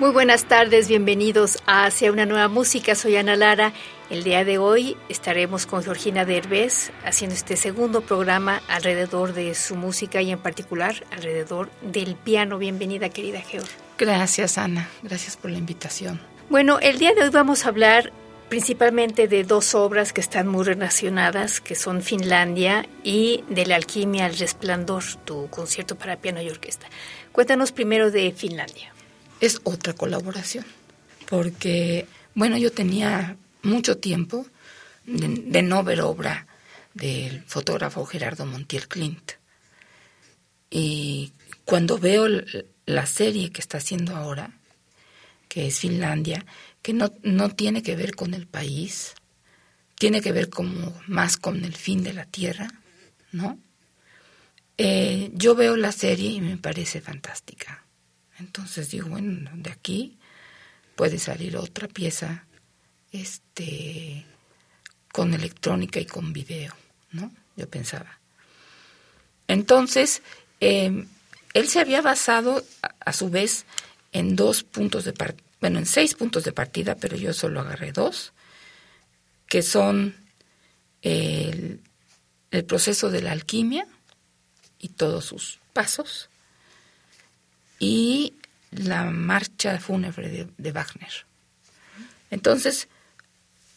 Muy buenas tardes, bienvenidos a Hacia una nueva música. Soy Ana Lara. El día de hoy estaremos con Georgina Derbez haciendo este segundo programa alrededor de su música y en particular alrededor del piano. Bienvenida, querida Georg. Gracias, Ana. Gracias por la invitación. Bueno, el día de hoy vamos a hablar principalmente de dos obras que están muy relacionadas, que son Finlandia y de la alquimia al resplandor, tu concierto para piano y orquesta. Cuéntanos primero de Finlandia es otra colaboración, porque, bueno, yo tenía mucho tiempo de, no ver obra del fotógrafo Gerardo Montiel Clint. Y cuando veo la serie que está haciendo ahora, que es Finlandia, que no, no tiene que ver con el país, tiene que ver como más con el fin de la tierra, ¿no? Eh, yo veo la serie y me parece fantástica. Entonces digo, bueno, de aquí puede salir otra pieza este con electrónica y con video, ¿no? Yo pensaba. Entonces, em, él se había basado a, su vez en dos puntos de partida, bueno, en seis puntos de partida, pero yo solo agarré dos, que son el proceso de la alquimia y todos sus pasos, y la marcha fúnebre de, Wagner. Entonces,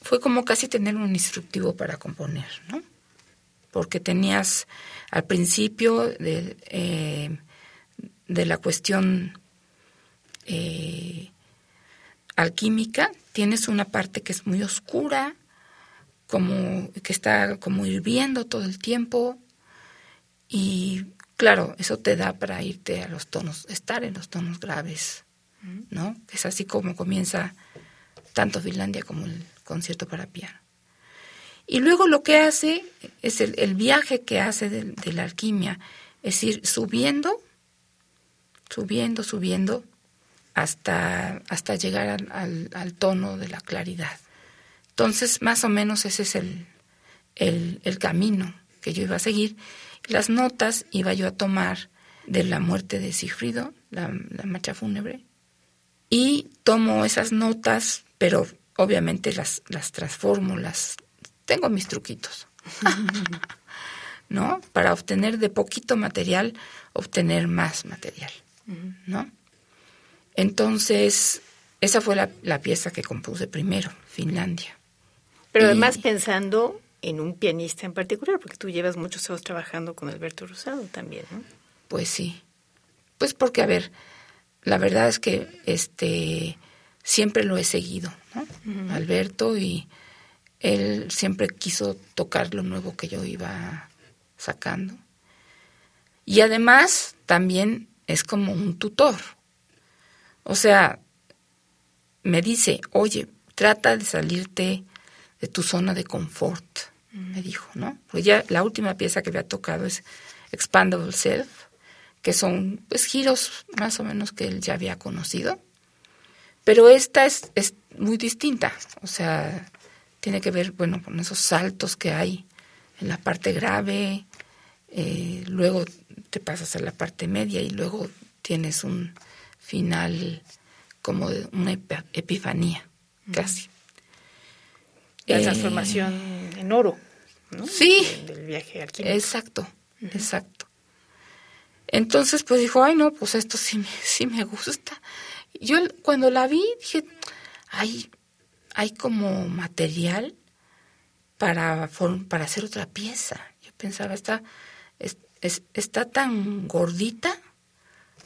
fue como casi tener un instructivo para componer, ¿no? Porque tenías al principio de, eh, de la cuestión eh, alquímica, tienes una parte que es muy oscura, como que está como hirviendo todo el tiempo y Claro, eso te da para irte a los tonos, estar en los tonos graves, ¿no? Es así como comienza tanto Finlandia como el concierto para piano. Y luego lo que hace es el, viaje que hace de, la alquimia, es ir subiendo, subiendo, subiendo, hasta, hasta llegar al, al, tono de la claridad. Entonces, más o menos ese es el, el, el camino que yo iba a seguir. Las notas iba yo a tomar de la muerte de Sigfrido, la, marcha fúnebre, y tomo esas notas, pero obviamente las, las transformo, las tengo mis truquitos. ¿No? Para obtener de poquito material, obtener más material. ¿No? Entonces, esa fue la, la pieza que compuse primero, Finlandia. Pero además pensando en un pianista en particular, porque tú llevas muchos años trabajando con Alberto Rosado también, ¿no? Pues sí. Pues porque, a ver, la verdad es que este siempre lo he seguido, ¿no? Alberto y él siempre quiso tocar lo nuevo que yo iba sacando. Y además también es como un tutor. O sea, me dice, oye, trata de salirte de tu zona de confort me dijo, ¿no? Pues ya la última pieza que había tocado es Expandable Self, que son pues giros más o menos que él ya había conocido. Pero esta es, es muy distinta, o sea, tiene que ver, bueno, con esos saltos que hay en la parte grave, eh, luego te pasas a la parte media y luego tienes un final como de una epifanía, casi. La eh, transformación en oro, ¿no? Sí. Del, viaje Exacto, exacto. Entonces, pues dijo, ay, no, pues esto sí, me- sí me gusta. Yo cuando la vi dije, hay, hay como material para, para hacer otra pieza. Yo pensaba, está, es- es- está tan gordita,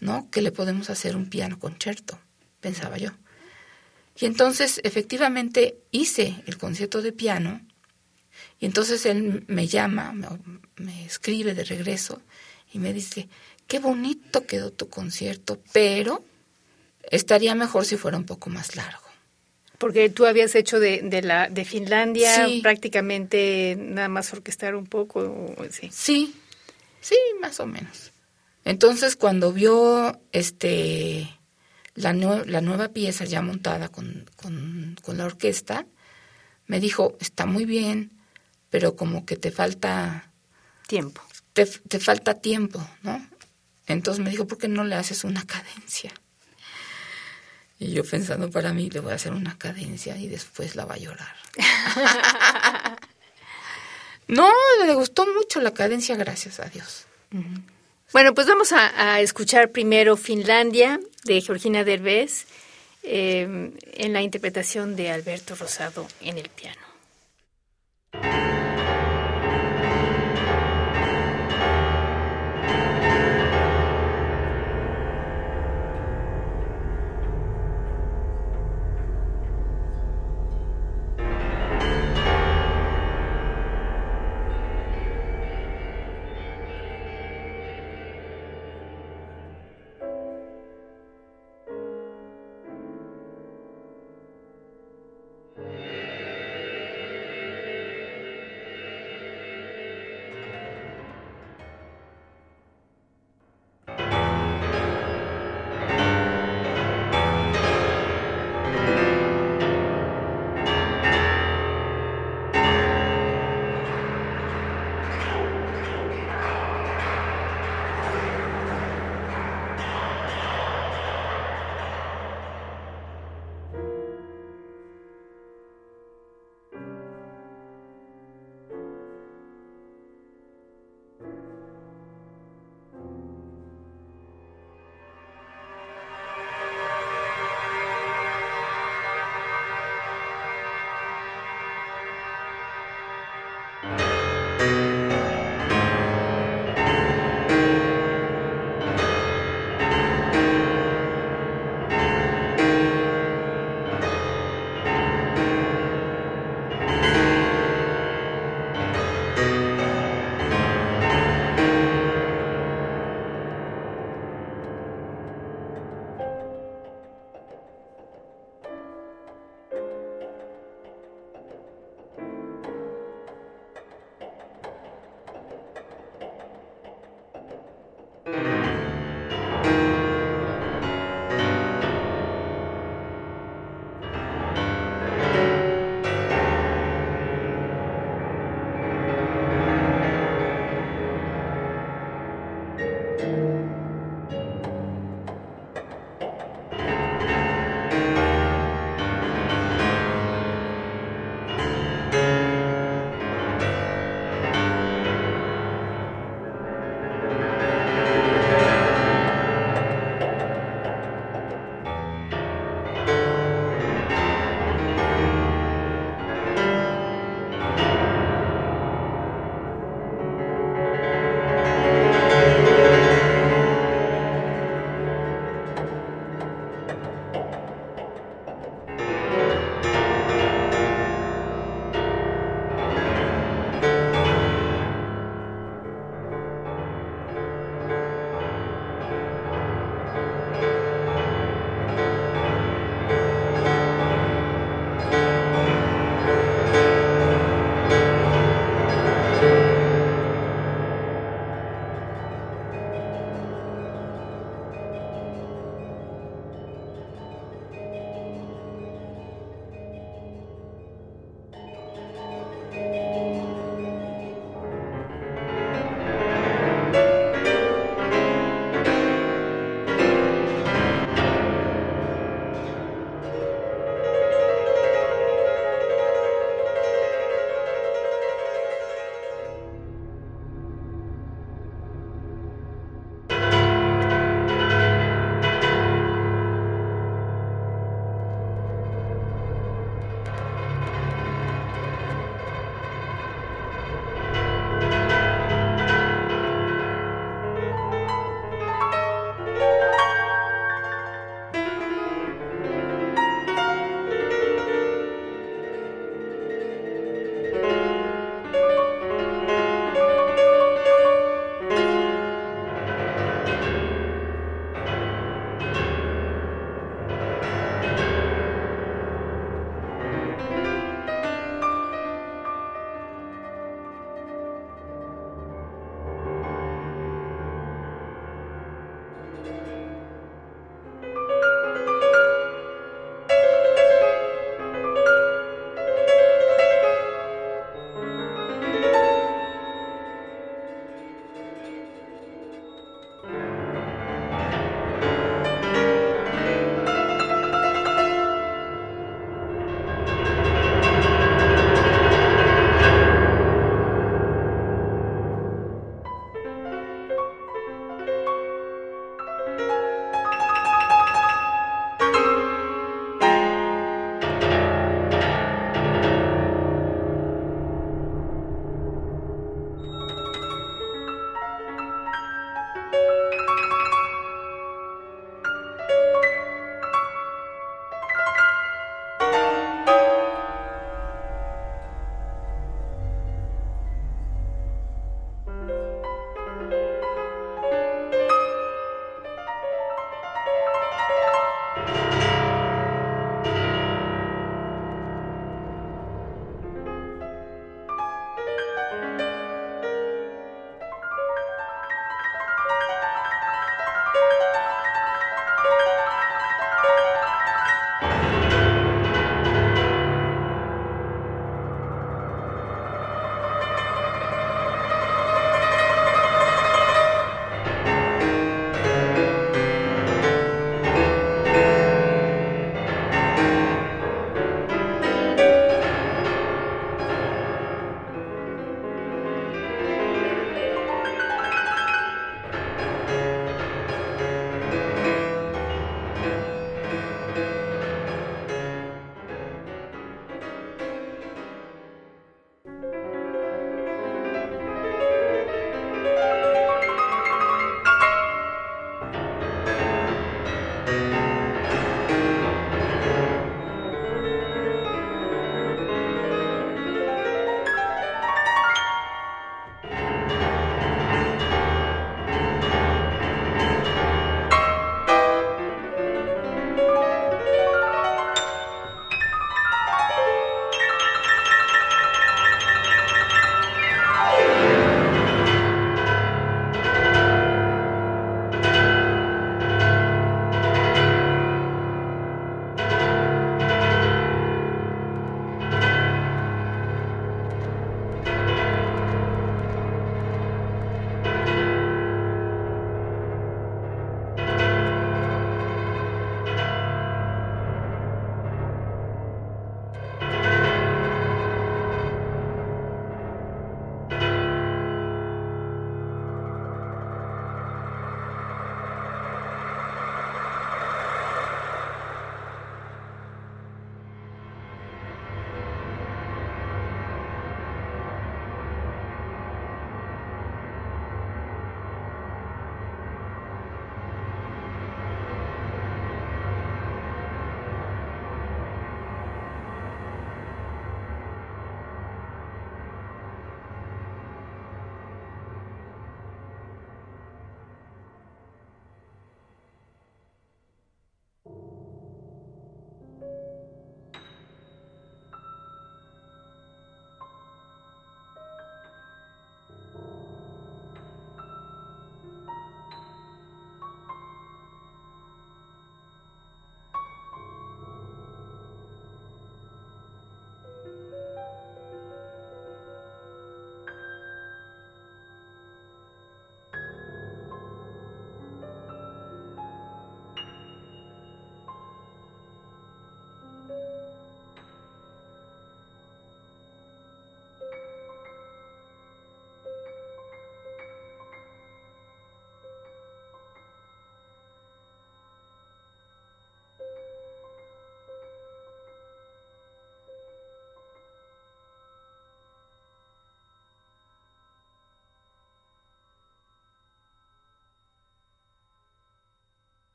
¿no? Que le podemos hacer un piano concierto, pensaba yo. Y entonces, efectivamente, hice el concierto de piano. Y entonces él me llama, me, me escribe de regreso y me dice, qué bonito quedó tu concierto, pero estaría mejor si fuera un poco más largo. Porque tú habías hecho de, de la de Finlandia Sí. prácticamente nada más orquestar un poco, sí. Sí, sí, más o menos. Entonces, cuando vio este la, la nueva pieza ya montada con, con, con la orquesta, me dijo, está muy bien, pero como que te falta, Tiempo. te, te falta tiempo, ¿no? Entonces me dijo, ¿por qué no le haces una cadencia? Y yo pensando para mí, le voy a hacer una cadencia y después la va a llorar. no, le gustó mucho la cadencia, gracias a Dios. Bueno, pues vamos a, escuchar primero Finlandia de Georgina Derbez eh, en la interpretación de Alberto Rosado en el piano.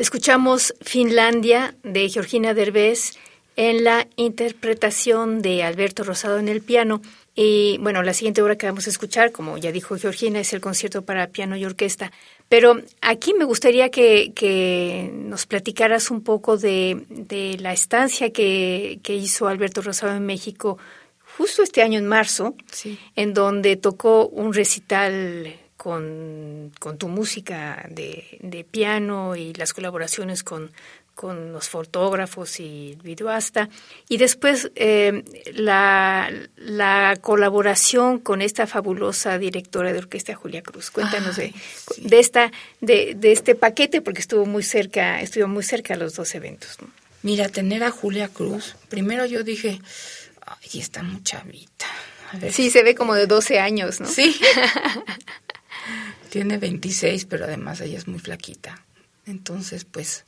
Escuchamos Finlandia de Georgina Derbez en la interpretación de Alberto Rosado en el piano. Y bueno, la siguiente obra que vamos a escuchar, como ya dijo Georgina, es el concierto para piano y orquesta. Pero aquí me gustaría que, nos platicaras un poco de, la estancia que, hizo Alberto Rosado en México justo este año en marzo, en donde tocó un recital con, tu música de, piano y las colaboraciones con, los fotógrafos y el videoasta. Y después eh, la, colaboración con esta fabulosa directora de orquesta, Julia Cruz. Cuéntanos de, esta, de, este paquete, porque estuvo muy cerca, estuvo muy cerca los dos eventos. Mira, tener a Julia Cruz, primero yo dije, ay, está muy chavita. Sí, se ve como de 12 años, ¿no? Sí. Tiene 26, pero además ella es muy flaquita. Entonces, pues,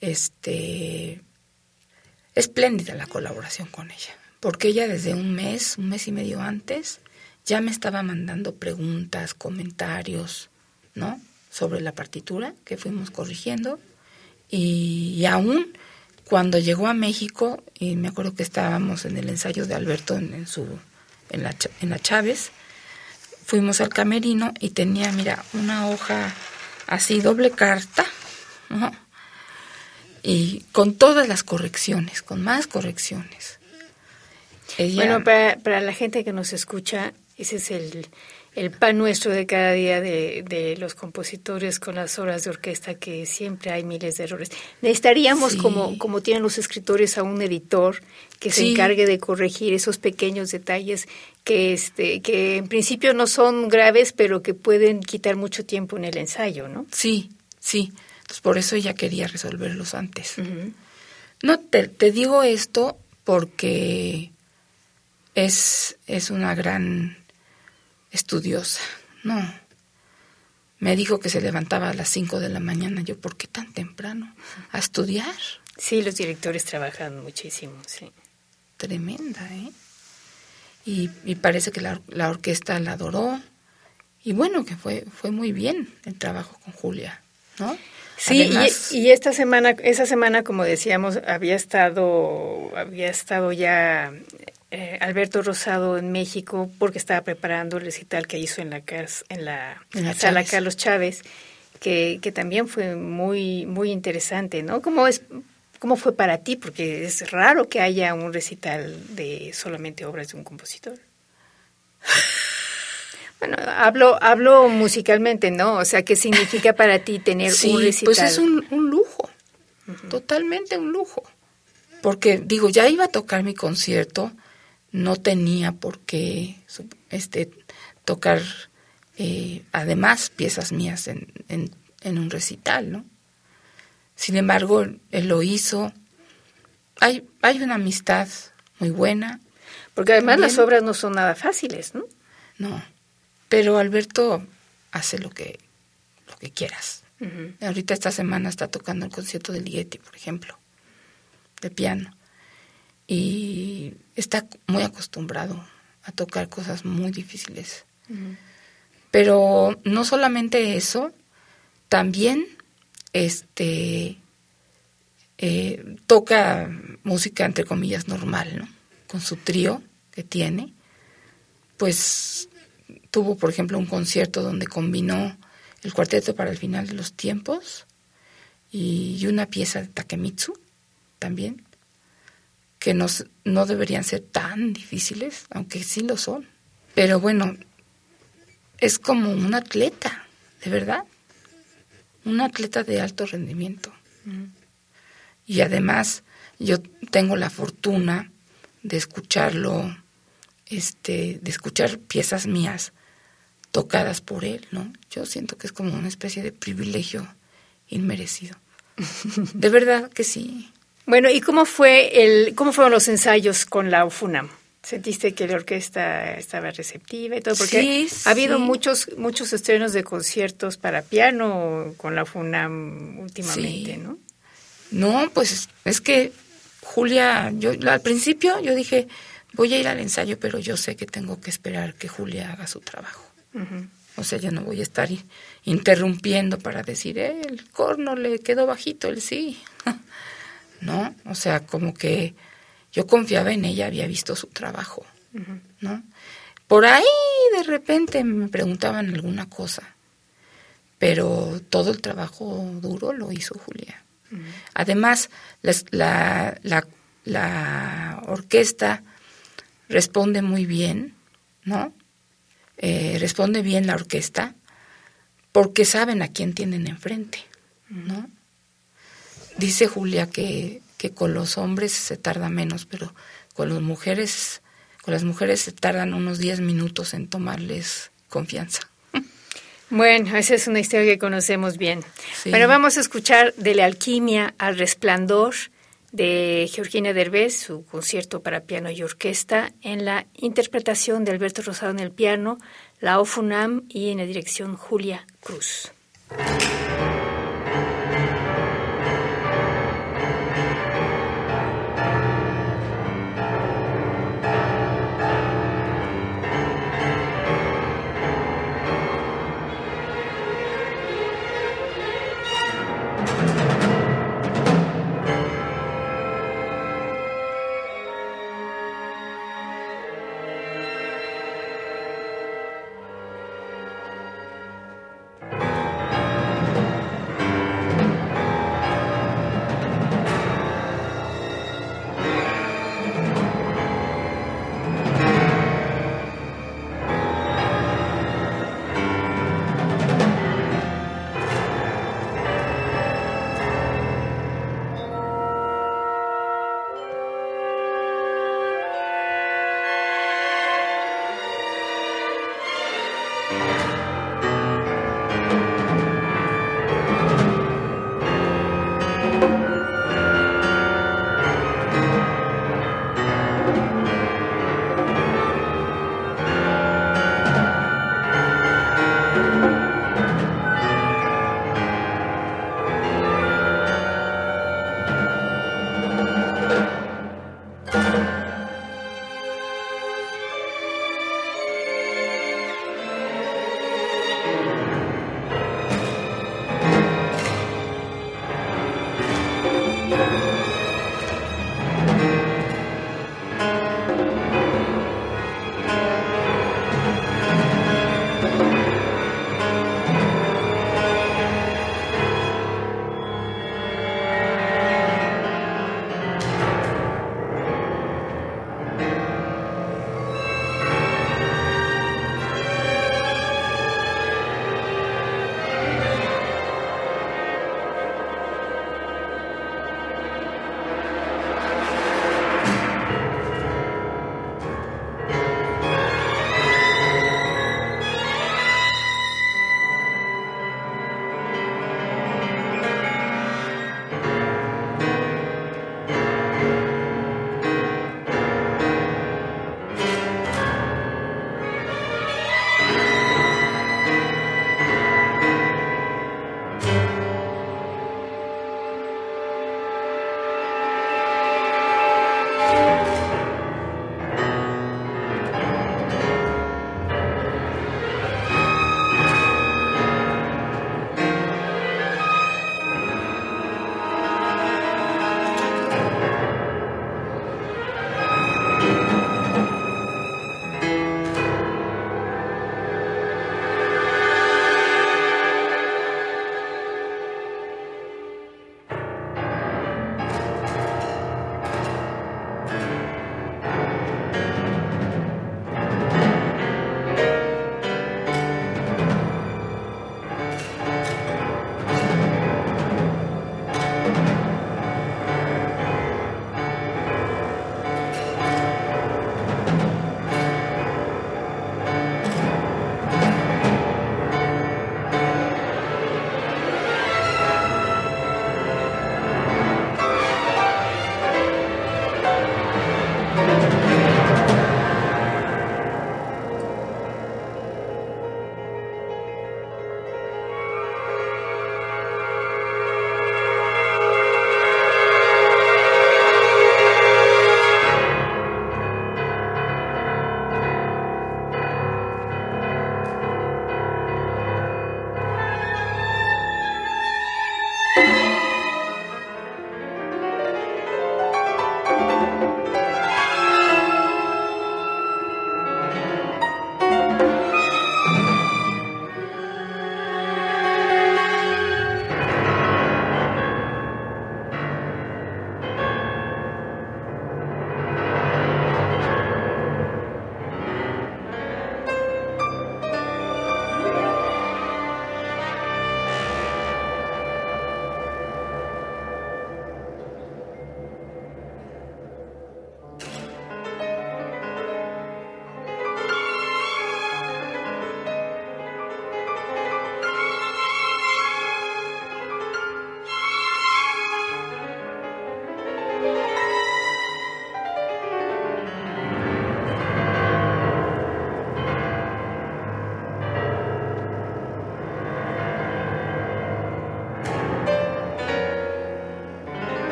este, espléndida la colaboración con ella, porque ella desde un mes, un mes y medio antes, ya me estaba mandando preguntas, comentarios, ¿no? Sobre la partitura que fuimos corrigiendo. Y, aún cuando llegó a México, y me acuerdo que estábamos en el ensayo de Alberto en, su, en, la, en la Chávez, fuimos al camerino y tenía, mira, una hoja así, doble carta, Y con todas las correcciones, con más correcciones. bueno, para, para la gente que nos escucha, ese es el, el pan nuestro de cada día de, de, los compositores con las horas de orquesta, que siempre hay miles de errores. Necesitaríamos, como, como tienen los escritores, a un editor que se encargue de corregir esos pequeños detalles que, este, que en principio no son graves, pero que pueden quitar mucho tiempo en el ensayo, ¿no? Sí, sí. Entonces, por eso ella quería resolverlos antes. No, te, te digo esto porque es, es una gran estudiosa. No. Me dijo que se levantaba a las 5 de la mañana. Yo, ¿por qué tan temprano? ¿A estudiar? Sí, los directores trabajan muchísimo, sí. Tremenda, ¿eh? Y, parece que la, la, orquesta la adoró. Y bueno, que fue, fue muy bien el trabajo con Julia, ¿no? Sí, y, y, esta semana, esa semana, como decíamos, había estado, había estado ya eh, Alberto Rosado en México porque estaba preparando el recital que hizo en la, en la, sala Carlos Chávez, que, que, también fue muy, muy interesante, ¿no? ¿Cómo, es, ¿Cómo fue para ti? Porque es raro que haya un recital de solamente obras de un compositor. Bueno, hablo, hablo musicalmente, ¿no? O sea, ¿qué significa para ti tener un recital? Pues es un, lujo, totalmente un lujo. Porque digo, ya iba a tocar mi concierto, no tenía por qué este, tocar eh, además piezas mías en, en, un recital, ¿no? Sin embargo, él lo hizo. Hay, hay una amistad muy buena. Porque además las obras no son nada fáciles, ¿no? No, pero Alberto hace lo que, lo que quieras. Ahorita esta semana está tocando el concierto de Ligeti, por ejemplo, de piano y está muy acostumbrado a tocar cosas muy difíciles. Pero no solamente eso, también este eh, toca música entre comillas normal, ¿no? Con su trío que tiene, pues tuvo, por ejemplo, un concierto donde combinó el cuarteto para el final de los tiempos y una pieza de Takemitsu también que no, no deberían ser tan difíciles, aunque sí lo son. Pero bueno, es como un atleta, de verdad. Un atleta de alto rendimiento. Y además yo tengo la fortuna de escucharlo, este, de escuchar piezas mías tocadas por él, ¿no? Yo siento que es como una especie de privilegio inmerecido. De verdad que sí. Bueno, ¿y cómo fue el cómo fueron los ensayos con la UFUNAM? ¿Sentiste que la orquesta estaba receptiva y todo? Porque ha habido muchos muchos estrenos de conciertos para piano con la UFUNAM últimamente, ¿no? No, pues es que Julia, yo al principio yo dije, voy a ir al ensayo, pero yo sé que tengo que esperar que Julia haga su trabajo. O sea, yo no voy a estar interrumpiendo para decir, eh, el corno le quedó bajito, el sí. ¿no? O sea, como que yo confiaba en ella, había visto su trabajo, ¿no? Por ahí de repente me preguntaban alguna cosa, pero todo el trabajo duro lo hizo Julia. Además, la, la, la, orquesta responde muy bien, ¿no? Eh, responde bien la orquesta porque saben a quién tienen enfrente, ¿no? Dice Julia que, que con los hombres se tarda menos, pero con las mujeres, con las mujeres se tardan unos 10 minutos en tomarles confianza. Bueno, esa es una historia que conocemos bien. Bueno, vamos a escuchar de la alquimia al resplandor de Georgina Derbez, su concierto para piano y orquesta, en la interpretación de Alberto Rosado en el piano, la OFUNAM y en la dirección Julia Cruz.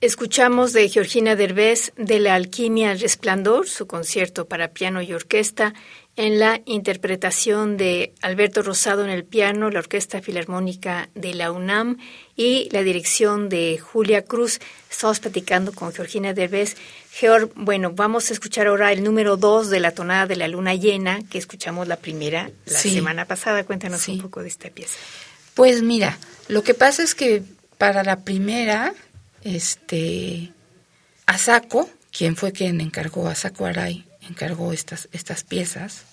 Escuchamos de Georgina Derbez de La Alquimia al Resplandor, su concierto para piano y orquesta, en la interpretación de Alberto Rosado en el piano, la Orquesta Filarmónica de la UNAM y la dirección de Julia Cruz. Estamos platicando con Georgina Derbez. Georg, bueno, vamos a escuchar ahora el número dos de la tonada de la luna llena, que escuchamos la primera la semana pasada. Cuéntanos un poco de esta pieza. Pues mira, lo que pasa es que para la primera este, Asako, quien fue quien encargó, Asako Arai, encargó estas, estas piezas,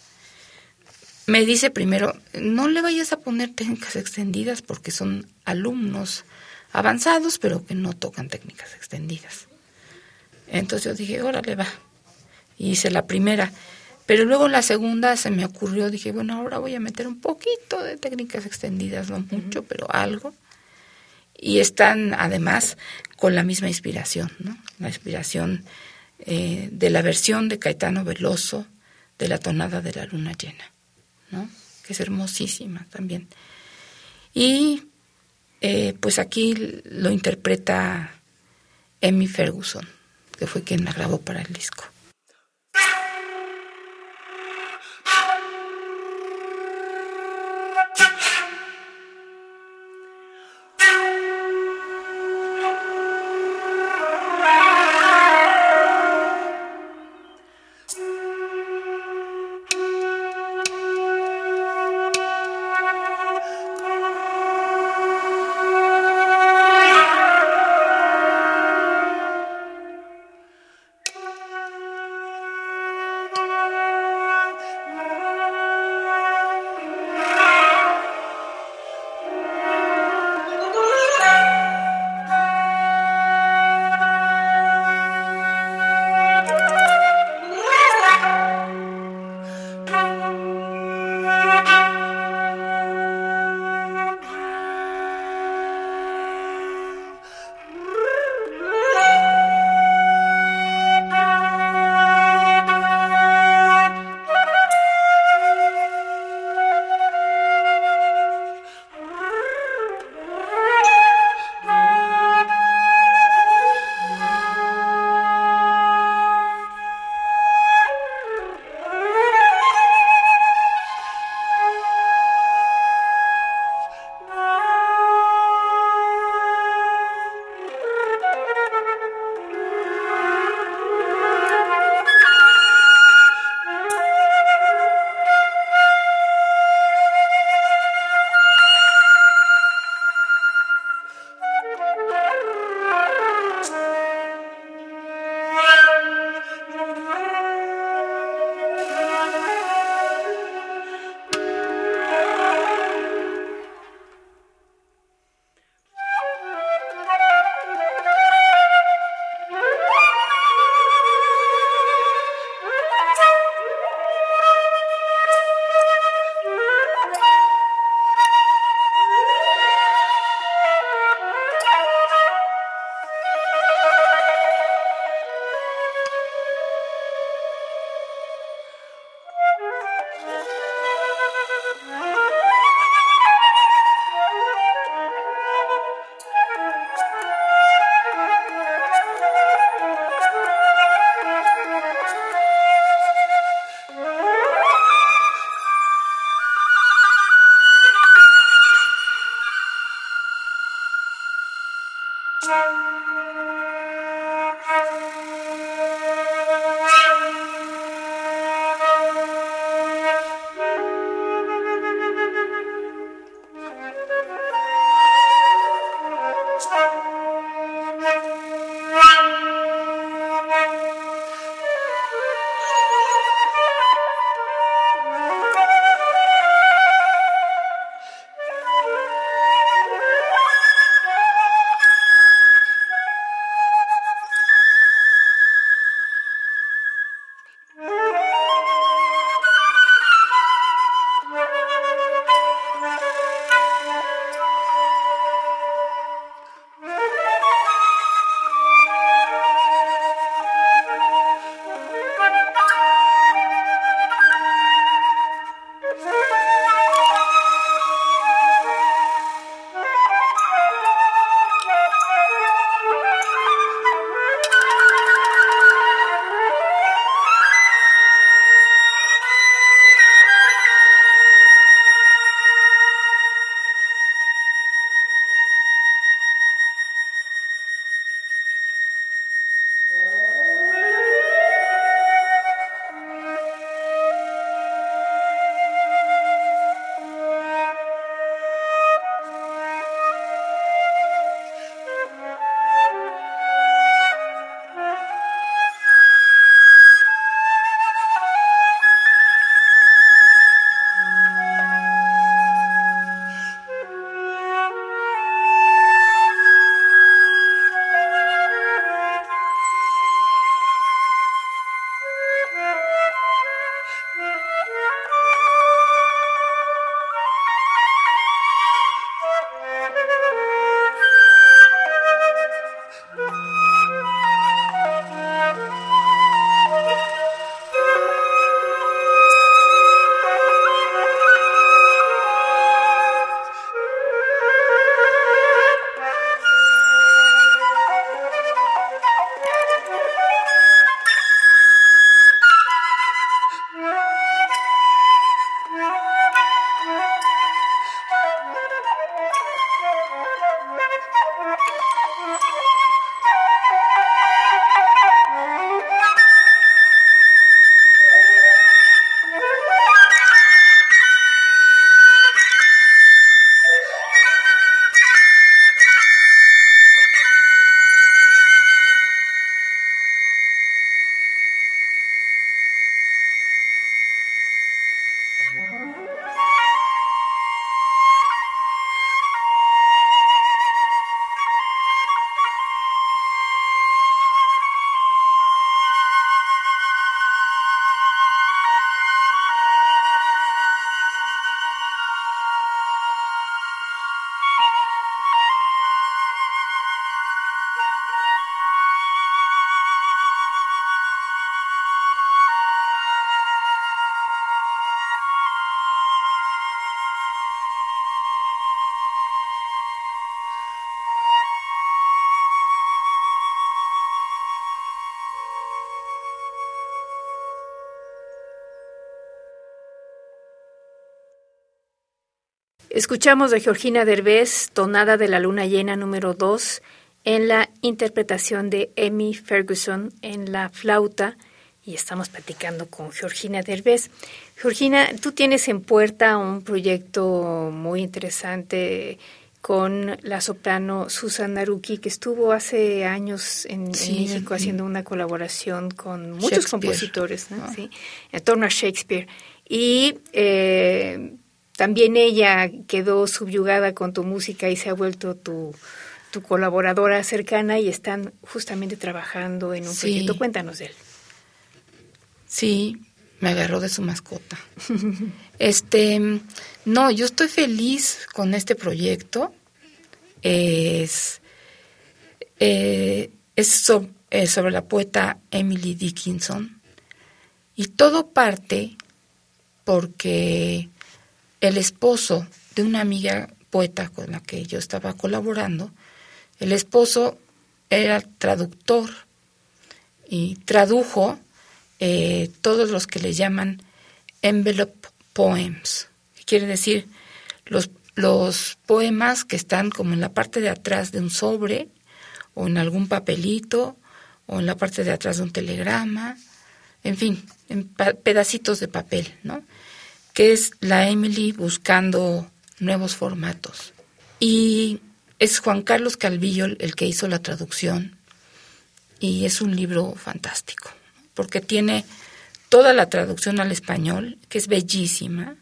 me dice primero, no le vayas a poner técnicas extendidas porque son alumnos avanzados, pero que no tocan técnicas extendidas. Entonces yo dije, órale, va. Y hice la primera. Pero luego la segunda se me ocurrió, dije, bueno, ahora voy a meter un poquito de técnicas extendidas, no mucho, pero algo y están además con la misma inspiración, ¿no? La inspiración eh, de la versión de Caetano Veloso de la tonada de la luna llena, ¿no? Que es hermosísima también. Y eh, pues aquí lo interpreta Emmy Ferguson, que fue quien la grabó para el disco. Escuchamos de Georgina Derbez, Tonada de la Luna Llena número 2, en la interpretación de Emmy Ferguson en la flauta, y estamos platicando con Georgina Derbez. Georgina, tú tienes en puerta un proyecto muy interesante con la soprano Susan Naruki, que estuvo hace años en, México haciendo una colaboración con muchos compositores, ¿no? Ah. ¿Sí? en torno a Shakespeare. Y eh, también ella quedó subyugada con tu música y se ha vuelto tu, tu colaboradora cercana y están justamente trabajando en un proyecto. Cuéntanos de él. Sí, me agarró de su mascota. este, no, yo estoy feliz con este proyecto. Es, eh, es eh, sobre la poeta Emily Dickinson. Y todo parte porque el esposo de una amiga poeta con la que yo estaba colaborando, el esposo era traductor y tradujo eh, todos los que le llaman envelope poems, que quiere decir los, los poemas que están como en la parte de atrás de un sobre o en algún papelito o en la parte de atrás de un telegrama, en fin, en pedacitos de papel, ¿no? Que es la Emily buscando nuevos formatos. Y es Juan Carlos Calvillo el que hizo la traducción y es un libro fantástico porque tiene toda la traducción al español, que es bellísima.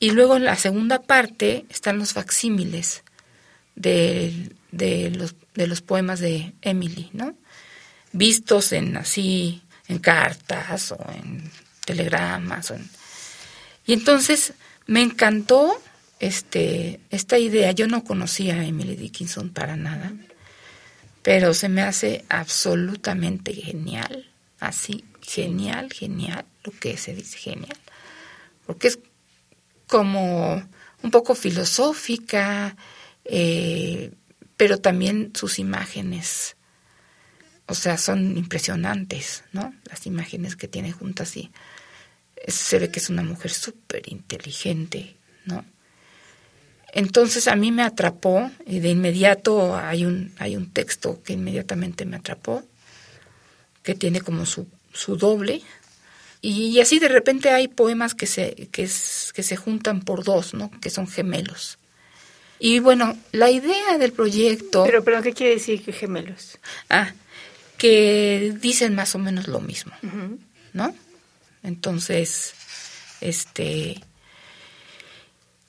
Y luego en la segunda parte están los facsímiles de, de, los, de los poemas de Emily, ¿no? Vistos en así, en cartas o en telegramas. O Y entonces me encantó este, esta idea. Yo no conocía a Emily Dickinson para nada, pero se me hace absolutamente genial así, genial, genial, lo que se dice genial, porque es como un poco filosófica, eh, pero también sus imágenes, o sea, son impresionantes, ¿no? Las imágenes que tiene juntas y se ve que es una mujer súper inteligente, ¿no? Entonces a mí me atrapó y de inmediato hay un, hay un texto que inmediatamente me atrapó que tiene como su, su doble. Y, así de repente hay poemas que se, que, que se juntan por dos, ¿no? Que son gemelos. Y bueno, la idea del proyecto... Pero, pero ¿qué quiere decir que gemelos? Ah, que dicen más o menos lo mismo, ¿no? Entonces, este...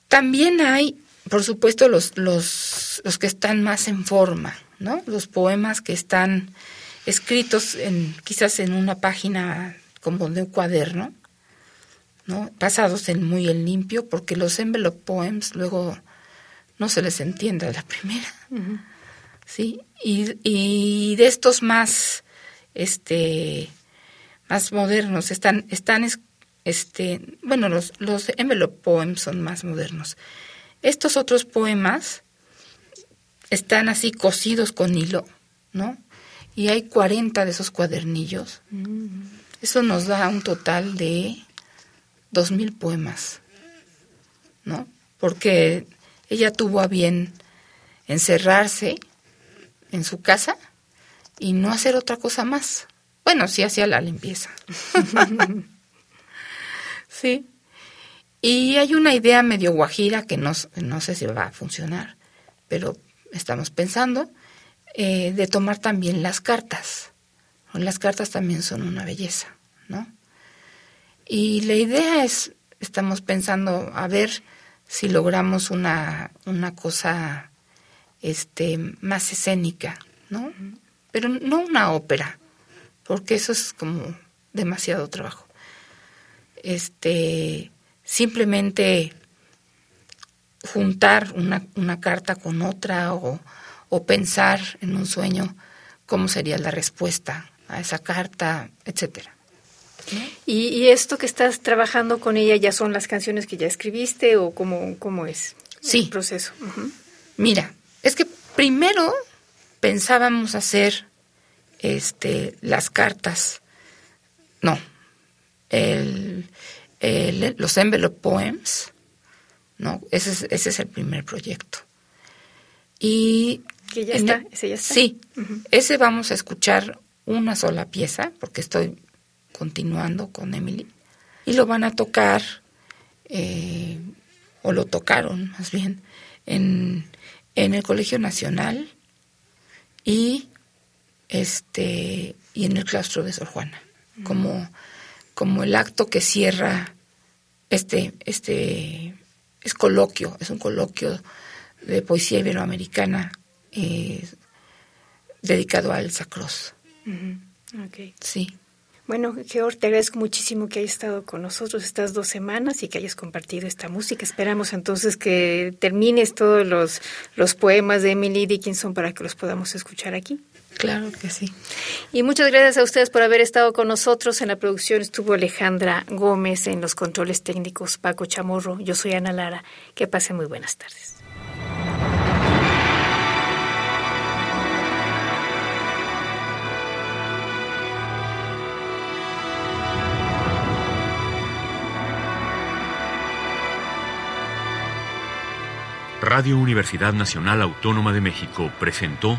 También hay, por supuesto, los, los, los que están más en forma, ¿no? Los poemas que están escritos en, quizás en una página como de un cuaderno, ¿no? pasados en muy en limpio, porque los envelope poems luego no se les entiende a la primera. ¿sí? Y, y, de estos más, este, más modernos, están, están este, bueno, los, los envelope poems son más modernos. Estos otros poemas están así cosidos con hilo, ¿no? y hay 40 de esos cuadernillos. Eso nos da un total de 2.000 poemas, ¿no? Porque ella tuvo a bien encerrarse en su casa y no hacer otra cosa más. Bueno, sí hacía la limpieza. sí. Y hay una idea medio guajira que no, no sé si va a funcionar, pero estamos pensando eh, de tomar también las cartas. Las cartas también son una belleza, ¿no? Y la idea es, estamos pensando a ver si logramos una, una cosa este, más escénica, ¿no? Pero no una ópera, porque eso es como demasiado trabajo. Este, simplemente juntar una, una carta con otra o, o pensar en un sueño cómo sería la respuesta a esa carta, etcétera. ¿Y, esto que estás trabajando con ella ya son las canciones que ya escribiste o cómo, cómo es el proceso? Mira, es que primero pensábamos hacer este, las cartas, no, el, los envelope poems, ¿no? Ese es, ese es el primer proyecto. Y... Que ya está, ese ya está. Sí, ese vamos a escuchar una sola pieza, porque estoy continuando con Emily, y lo van a tocar, eh, o lo tocaron más bien, en, en el Colegio Nacional y este y en el claustro de Sor Juana, como, como el acto que cierra este, este es coloquio, es un coloquio de poesía iberoamericana eh, dedicado a Elsa Cross. Sí. Bueno, Georg, te agradezco muchísimo que hayas estado con nosotros estas dos semanas y que hayas compartido esta música. Esperamos entonces que termines todos los, los poemas de Emily Dickinson para que los podamos escuchar aquí. Claro que sí. Y muchas gracias a ustedes por haber estado con nosotros. En la producción estuvo Alejandra Gómez, en los controles técnicos Paco Chamorro. Yo soy Ana Lara. Que pasen muy buenas tardes. Radio Universidad Nacional Autónoma de México presentó